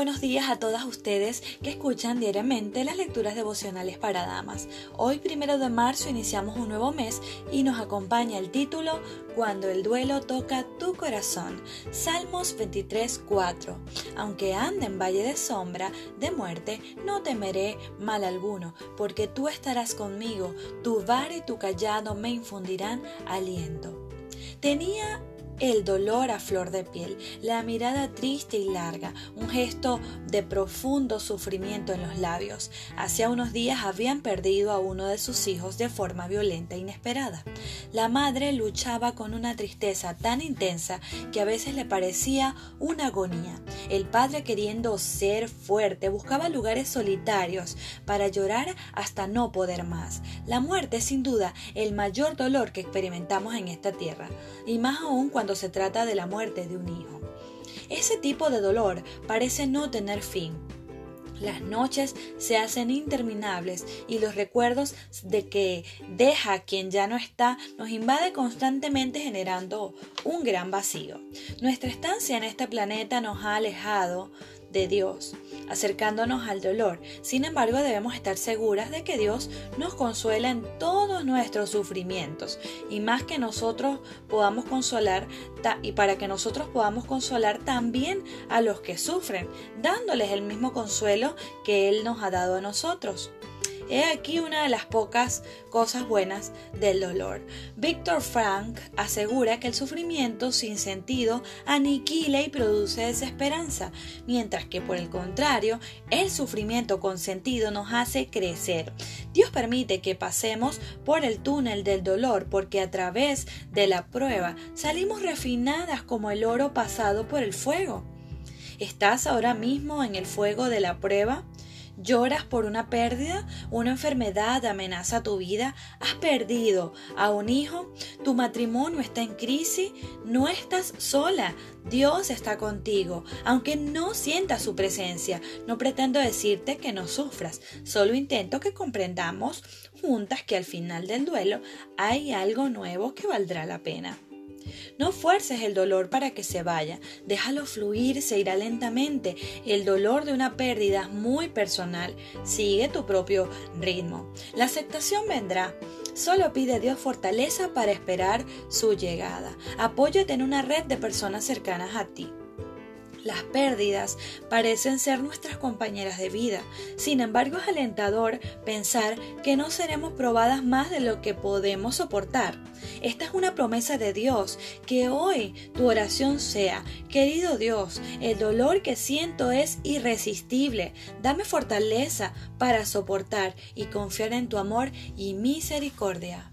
buenos días a todas ustedes que escuchan diariamente las lecturas devocionales para damas. Hoy, primero de marzo, iniciamos un nuevo mes y nos acompaña el título Cuando el duelo toca tu corazón. Salmos 23, 4. Aunque ande en valle de sombra, de muerte, no temeré mal alguno, porque tú estarás conmigo, tu bar y tu callado me infundirán aliento. Tenía el dolor a flor de piel, la mirada triste y larga, un gesto de profundo sufrimiento en los labios. Hace unos días habían perdido a uno de sus hijos de forma violenta e inesperada. La madre luchaba con una tristeza tan intensa que a veces le parecía una agonía. El padre, queriendo ser fuerte, buscaba lugares solitarios para llorar hasta no poder más. La muerte es sin duda el mayor dolor que experimentamos en esta tierra, y más aún cuando se trata de la muerte de un hijo. Ese tipo de dolor parece no tener fin. Las noches se hacen interminables y los recuerdos de que deja quien ya no está nos invade constantemente generando un gran vacío. Nuestra estancia en este planeta nos ha alejado de Dios, acercándonos al dolor. Sin embargo, debemos estar seguras de que Dios nos consuela en todos nuestros sufrimientos y más que nosotros podamos consolar y para que nosotros podamos consolar también a los que sufren, dándoles el mismo consuelo que Él nos ha dado a nosotros. He aquí una de las pocas cosas buenas del dolor. Víctor Frank asegura que el sufrimiento sin sentido aniquila y produce desesperanza, mientras que por el contrario, el sufrimiento con sentido nos hace crecer. Dios permite que pasemos por el túnel del dolor porque a través de la prueba salimos refinadas como el oro pasado por el fuego. ¿Estás ahora mismo en el fuego de la prueba? ¿Lloras por una pérdida? ¿Una enfermedad amenaza tu vida? ¿Has perdido a un hijo? ¿Tu matrimonio está en crisis? No estás sola. Dios está contigo, aunque no sientas su presencia. No pretendo decirte que no sufras, solo intento que comprendamos juntas que al final del duelo hay algo nuevo que valdrá la pena. No fuerces el dolor para que se vaya, déjalo fluir, se irá lentamente. El dolor de una pérdida es muy personal, sigue tu propio ritmo. La aceptación vendrá. Solo pide a Dios fortaleza para esperar su llegada. Apóyate en una red de personas cercanas a ti. Las pérdidas parecen ser nuestras compañeras de vida. Sin embargo, es alentador pensar que no seremos probadas más de lo que podemos soportar. Esta es una promesa de Dios, que hoy tu oración sea, querido Dios, el dolor que siento es irresistible. Dame fortaleza para soportar y confiar en tu amor y misericordia.